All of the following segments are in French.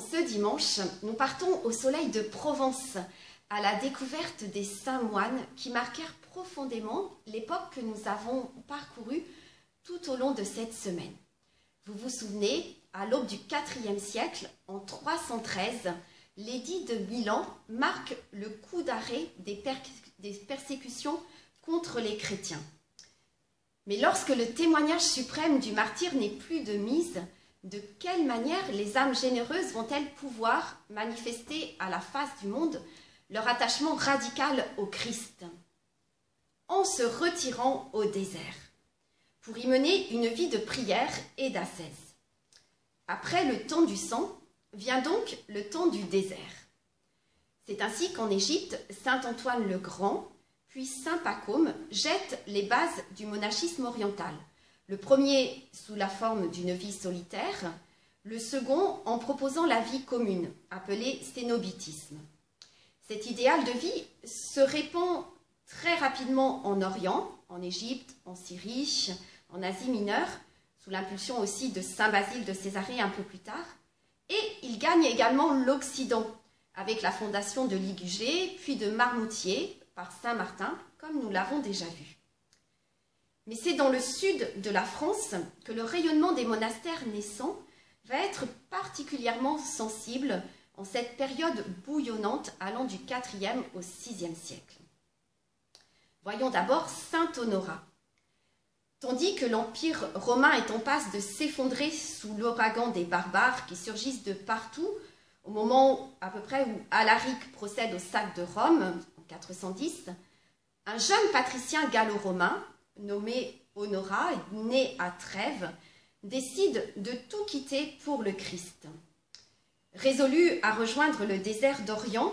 ce dimanche, nous partons au soleil de Provence, à la découverte des saints moines qui marquèrent profondément l'époque que nous avons parcourue tout au long de cette semaine. Vous vous souvenez, à l'aube du IVe siècle, en 313, l'édit de Milan marque le coup d'arrêt des, persécutions contre les chrétiens. Mais lorsque le témoignage suprême du martyr n'est plus de mise, de quelle manière les âmes généreuses vont-elles pouvoir manifester à la face du monde leur attachement radical au Christ En se retirant au désert, pour y mener une vie de prière et d'ascèse? Après le temps du sang, vient donc le temps du désert. C'est ainsi qu'en Égypte, Saint Antoine le Grand, puis Saint Pacôme jettent les bases du monachisme oriental le premier sous la forme d'une vie solitaire, le second en proposant la vie commune, appelée sténobitisme. Cet idéal de vie se répand très rapidement en Orient, en Égypte, en Syrie, en Asie mineure, sous l'impulsion aussi de Saint Basile de Césarée un peu plus tard, et il gagne également l'Occident, avec la fondation de Ligugé, puis de Marmoutier par Saint Martin, comme nous l'avons déjà vu. Mais c'est dans le sud de la France que le rayonnement des monastères naissants va être particulièrement sensible en cette période bouillonnante allant du IVe au VIe siècle. Voyons d'abord Saint Honorat. Tandis que l'Empire romain est en passe de s'effondrer sous l'ouragan des barbares qui surgissent de partout, au moment à peu près où Alaric procède au sac de Rome, en 410, un jeune patricien gallo-romain, nommé Honora, né à Trèves, décide de tout quitter pour le Christ. Résolu à rejoindre le désert d'Orient,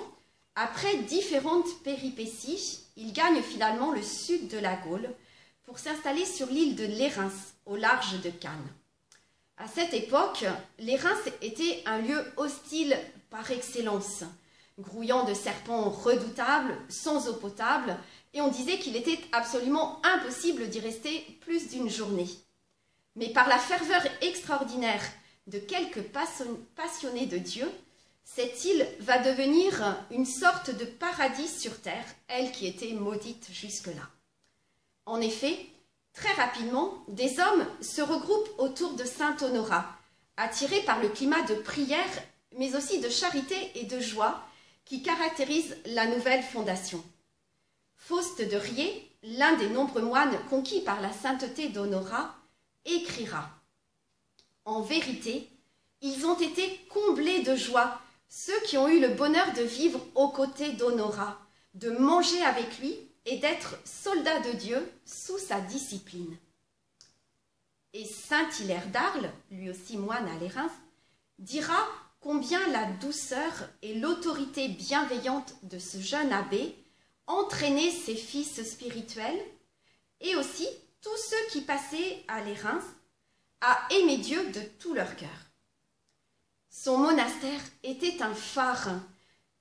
après différentes péripéties, il gagne finalement le sud de la Gaule pour s'installer sur l'île de Lérins, au large de Cannes. À cette époque, Lérins était un lieu hostile par excellence, grouillant de serpents redoutables, sans eau potable et on disait qu'il était absolument impossible d'y rester plus d'une journée. Mais par la ferveur extraordinaire de quelques passionnés de Dieu, cette île va devenir une sorte de paradis sur terre, elle qui était maudite jusque-là. En effet, très rapidement, des hommes se regroupent autour de Saint Honorat, attirés par le climat de prière, mais aussi de charité et de joie qui caractérise la nouvelle fondation. Faust de Riez, l'un des nombreux moines conquis par la sainteté d'Honorat, écrira En vérité, ils ont été comblés de joie, ceux qui ont eu le bonheur de vivre aux côtés d'Honorat, de manger avec lui et d'être soldats de Dieu sous sa discipline. Et saint Hilaire d'Arles, lui aussi moine à l'Érins, dira combien la douceur et l'autorité bienveillante de ce jeune abbé entraîner ses fils spirituels et aussi tous ceux qui passaient à l'Érins à aimer Dieu de tout leur cœur. Son monastère était un phare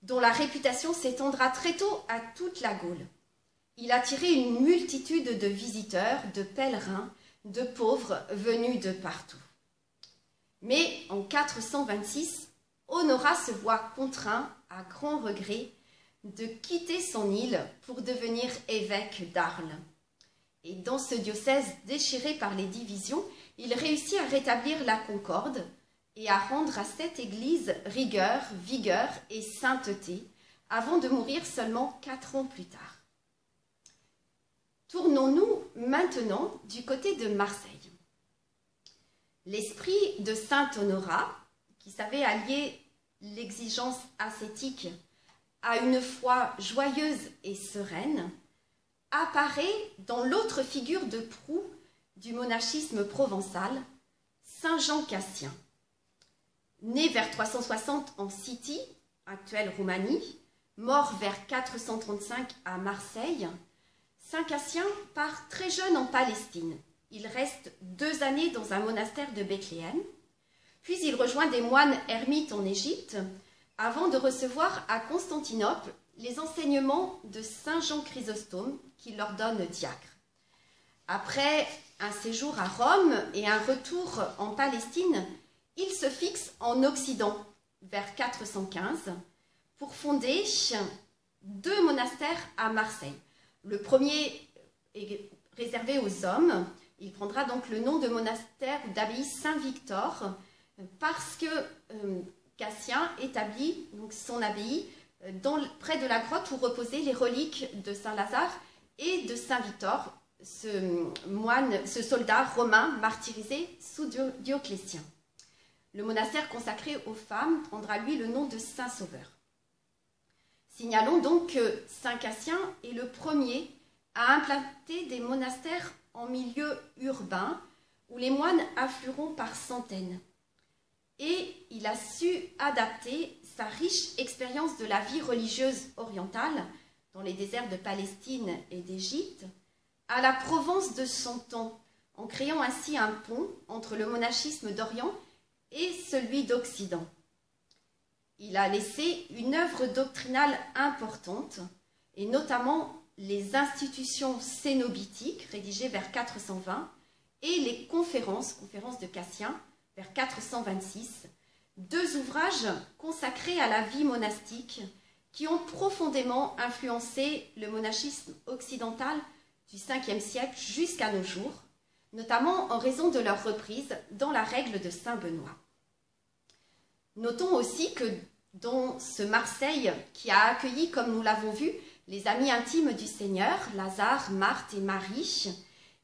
dont la réputation s'étendra très tôt à toute la Gaule. Il attirait une multitude de visiteurs, de pèlerins, de pauvres venus de partout. Mais en 426, Honorat se voit contraint, à grand regret, de quitter son île pour devenir évêque d'Arles. Et dans ce diocèse déchiré par les divisions, il réussit à rétablir la concorde et à rendre à cette église rigueur, vigueur et sainteté, avant de mourir seulement quatre ans plus tard. Tournons-nous maintenant du côté de Marseille. L'esprit de saint Honorat, qui savait allier l'exigence ascétique à une foi joyeuse et sereine, apparaît dans l'autre figure de proue du monachisme provençal, Saint Jean Cassien. Né vers 360 en Scythie, actuelle Roumanie, mort vers 435 à Marseille, Saint Cassien part très jeune en Palestine. Il reste deux années dans un monastère de Bethléem, puis il rejoint des moines ermites en Égypte avant de recevoir à Constantinople les enseignements de Saint Jean Chrysostome qui leur donne diacre. Après un séjour à Rome et un retour en Palestine, il se fixe en Occident, vers 415, pour fonder deux monastères à Marseille. Le premier est réservé aux hommes. Il prendra donc le nom de monastère d'abbaye Saint-Victor parce que euh, Cassien établit donc, son abbaye euh, près de la grotte où reposaient les reliques de Saint-Lazare et de Saint-Victor, ce moine, ce soldat romain martyrisé sous Dioclétien. Le monastère consacré aux femmes prendra lui le nom de Saint-Sauveur. Signalons donc que Saint Cassien est le premier à implanter des monastères en milieu urbain où les moines afflueront par centaines. Et il a su adapter sa riche expérience de la vie religieuse orientale dans les déserts de Palestine et d'Égypte à la Provence de son temps, en créant ainsi un pont entre le monachisme d'Orient et celui d'Occident. Il a laissé une œuvre doctrinale importante, et notamment les institutions cénobitiques, rédigées vers 420, et les conférences, conférences de Cassien, vers 426, deux ouvrages consacrés à la vie monastique qui ont profondément influencé le monachisme occidental du 5e siècle jusqu'à nos jours, notamment en raison de leur reprise dans la règle de Saint Benoît. Notons aussi que dans ce Marseille qui a accueilli, comme nous l'avons vu, les amis intimes du Seigneur, Lazare, Marthe et Marie,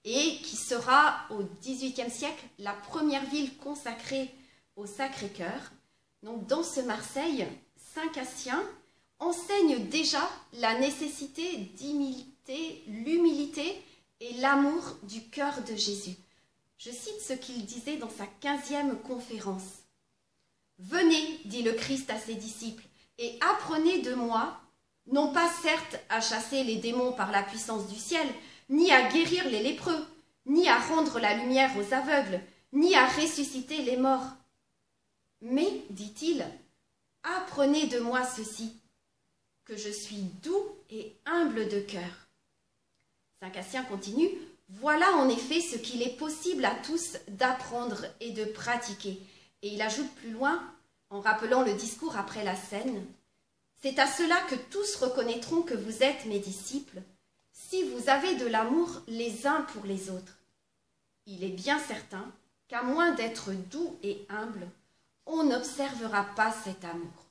et qui sera au XVIIIe siècle la première ville consacrée au Sacré-Cœur. Donc dans ce Marseille, Saint Cassien enseigne déjà la nécessité d'imiter l'humilité et l'amour du cœur de Jésus. Je cite ce qu'il disait dans sa quinzième conférence. Venez, dit le Christ à ses disciples, et apprenez de moi, non pas certes à chasser les démons par la puissance du ciel, ni à guérir les lépreux, ni à rendre la lumière aux aveugles, ni à ressusciter les morts. Mais, dit-il, apprenez de moi ceci, que je suis doux et humble de cœur. Saint Cassien continue, voilà en effet ce qu'il est possible à tous d'apprendre et de pratiquer. Et il ajoute plus loin, en rappelant le discours après la scène, c'est à cela que tous reconnaîtront que vous êtes mes disciples, si vous avez de l'amour les uns pour les autres. Il est bien certain qu'à moins d'être doux et humble, on n'observera pas cet amour.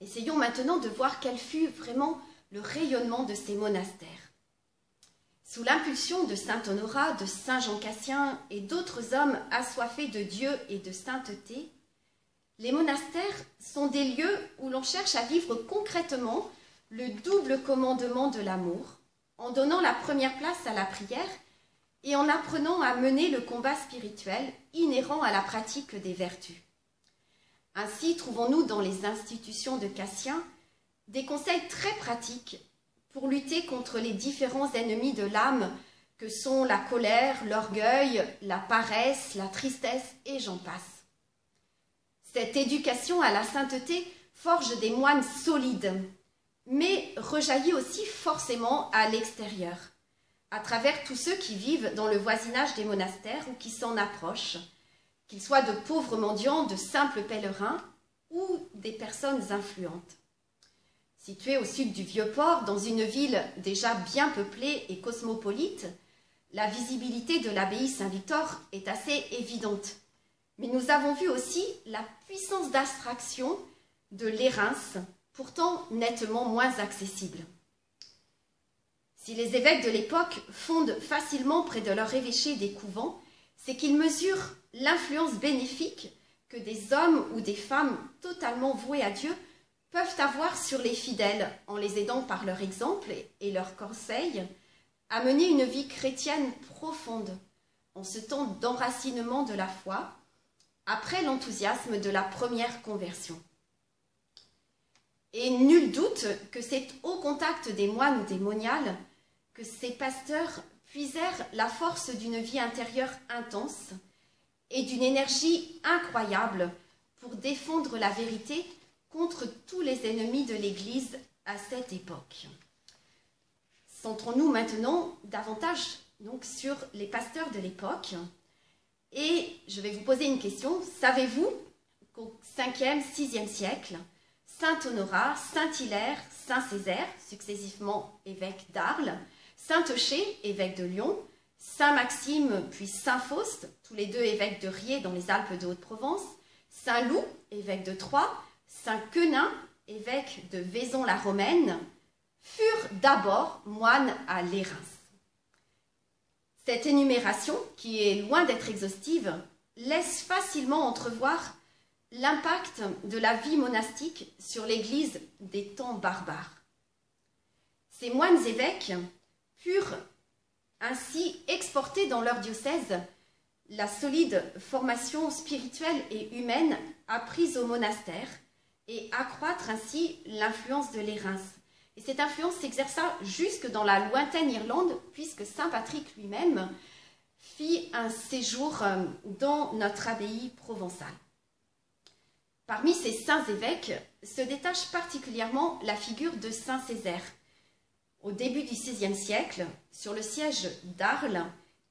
Essayons maintenant de voir quel fut vraiment le rayonnement de ces monastères. Sous l'impulsion de saint Honorat, de saint Jean Cassien et d'autres hommes assoiffés de Dieu et de sainteté, les monastères sont des lieux où l'on cherche à vivre concrètement le double commandement de l'amour, en donnant la première place à la prière et en apprenant à mener le combat spirituel inhérent à la pratique des vertus. Ainsi, trouvons-nous dans les institutions de Cassien des conseils très pratiques pour lutter contre les différents ennemis de l'âme que sont la colère, l'orgueil, la paresse, la tristesse et j'en passe. Cette éducation à la sainteté forge des moines solides mais rejaillit aussi forcément à l'extérieur, à travers tous ceux qui vivent dans le voisinage des monastères ou qui s'en approchent, qu'ils soient de pauvres mendiants, de simples pèlerins ou des personnes influentes. Située au sud du Vieux-Port, dans une ville déjà bien peuplée et cosmopolite, la visibilité de l'abbaye Saint-Victor est assez évidente. Mais nous avons vu aussi la puissance d'abstraction de l'Érins, pourtant nettement moins accessible. Si les évêques de l'époque fondent facilement près de leur évêché des couvents, c'est qu'ils mesurent l'influence bénéfique que des hommes ou des femmes totalement voués à Dieu peuvent avoir sur les fidèles en les aidant par leur exemple et leurs conseils à mener une vie chrétienne profonde en ce temps d'enracinement de la foi après l'enthousiasme de la première conversion. Et nul doute que c'est au contact des moines ou des moniales que ces pasteurs puisèrent la force d'une vie intérieure intense et d'une énergie incroyable pour défendre la vérité contre tous les ennemis de l'Église à cette époque. Centrons-nous maintenant davantage donc sur les pasteurs de l'époque. Et je vais vous poser une question. Savez-vous qu'au 5e, 6e siècle, Saint Honorat, Saint Hilaire, Saint Césaire, successivement évêque d'Arles, Saint Eucher, évêque de Lyon, Saint Maxime puis Saint Faust, tous les deux évêques de Riez dans les Alpes de Haute-Provence, Saint Loup, évêque de Troyes, Saint Quenin, évêque de Vaison-la-Romaine, furent d'abord moines à Lérins. Cette énumération, qui est loin d'être exhaustive, laisse facilement entrevoir l'impact de la vie monastique sur l'Église des temps barbares. Ces moines évêques purent ainsi exporter dans leur diocèse la solide formation spirituelle et humaine apprise au monastère et accroître ainsi l'influence de l'Érins. Et cette influence s'exerça jusque dans la lointaine Irlande, puisque Saint Patrick lui-même fit un séjour euh, dans notre abbaye provençale. Parmi ces saints évêques se détache particulièrement la figure de Saint Césaire. Au début du XVIe siècle, sur le siège d'Arles,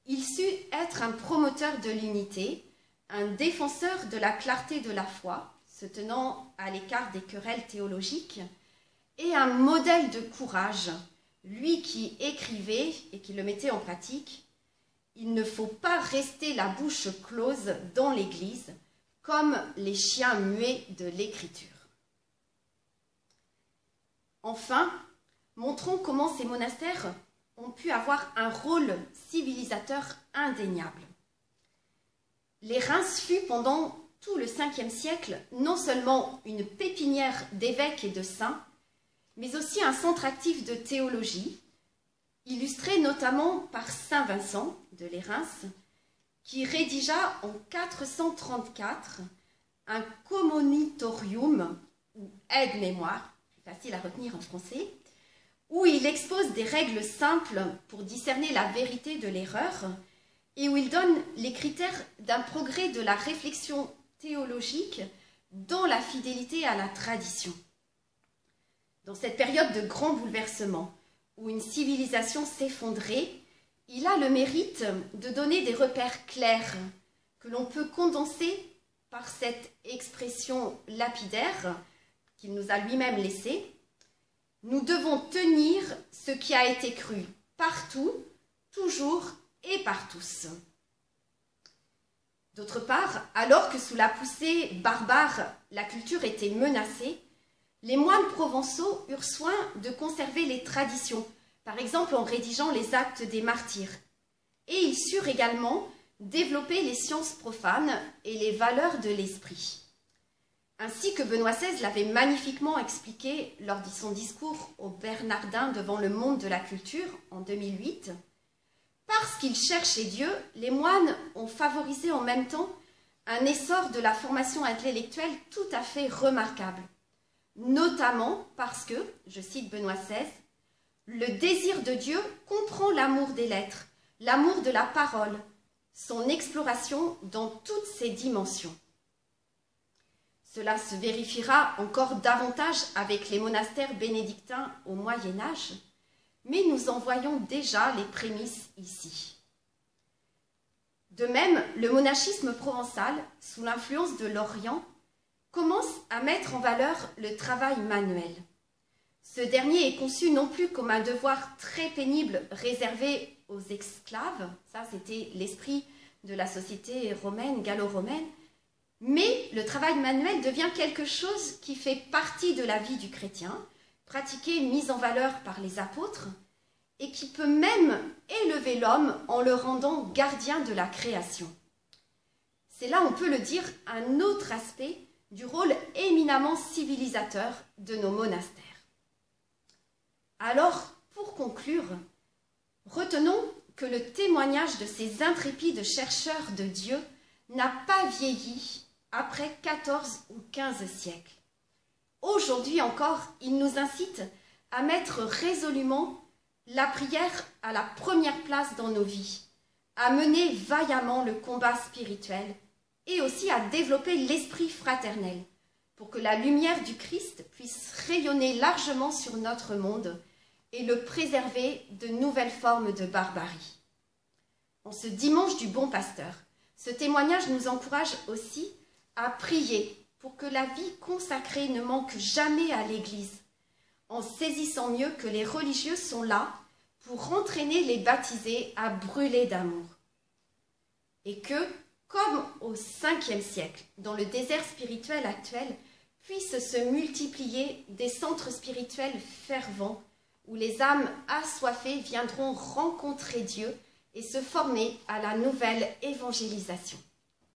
il sut être un promoteur de l'unité, un défenseur de la clarté de la foi, se tenant à l'écart des querelles théologiques, et un modèle de courage, lui qui écrivait et qui le mettait en pratique. Il ne faut pas rester la bouche close dans l'Église, comme les chiens muets de l'écriture. Enfin, montrons comment ces monastères ont pu avoir un rôle civilisateur indéniable. Les Reims fut pendant tout le Ve siècle non seulement une pépinière d'évêques et de saints, mais aussi un centre actif de théologie, illustré notamment par Saint Vincent de Lérins, qui rédigea en 434 un commonitorium, ou aide-mémoire, facile à retenir en français, où il expose des règles simples pour discerner la vérité de l'erreur et où il donne les critères d'un progrès de la réflexion théologique dans la fidélité à la tradition. Dans cette période de grand bouleversement, où une civilisation s'effondrait, il a le mérite de donner des repères clairs que l'on peut condenser par cette expression lapidaire qu'il nous a lui-même laissée. Nous devons tenir ce qui a été cru partout, toujours et par tous. D'autre part, alors que sous la poussée barbare, la culture était menacée, les moines provençaux eurent soin de conserver les traditions par exemple en rédigeant les actes des martyrs. Et ils surent également développer les sciences profanes et les valeurs de l'esprit. Ainsi que Benoît XVI l'avait magnifiquement expliqué lors de son discours au Bernardin devant le monde de la culture en 2008, parce qu'ils cherchaient Dieu, les moines ont favorisé en même temps un essor de la formation intellectuelle tout à fait remarquable, notamment parce que, je cite Benoît XVI, le désir de Dieu comprend l'amour des lettres, l'amour de la parole, son exploration dans toutes ses dimensions. Cela se vérifiera encore davantage avec les monastères bénédictins au Moyen Âge, mais nous en voyons déjà les prémices ici. De même, le monachisme provençal, sous l'influence de l'Orient, commence à mettre en valeur le travail manuel. Ce dernier est conçu non plus comme un devoir très pénible réservé aux esclaves, ça c'était l'esprit de la société romaine, gallo-romaine, mais le travail manuel devient quelque chose qui fait partie de la vie du chrétien, pratiqué, mis en valeur par les apôtres, et qui peut même élever l'homme en le rendant gardien de la création. C'est là, on peut le dire, un autre aspect du rôle éminemment civilisateur de nos monastères. Alors, pour conclure, retenons que le témoignage de ces intrépides chercheurs de Dieu n'a pas vieilli après 14 ou 15 siècles. Aujourd'hui encore, il nous incite à mettre résolument la prière à la première place dans nos vies, à mener vaillamment le combat spirituel et aussi à développer l'esprit fraternel pour que la lumière du Christ puisse rayonner largement sur notre monde et le préserver de nouvelles formes de barbarie. En ce dimanche du bon pasteur, ce témoignage nous encourage aussi à prier pour que la vie consacrée ne manque jamais à l'Église, en saisissant mieux que les religieux sont là pour entraîner les baptisés à brûler d'amour. Et que, comme au 5e siècle, dans le désert spirituel actuel, puissent se multiplier des centres spirituels fervents où les âmes assoiffées viendront rencontrer Dieu et se former à la nouvelle évangélisation.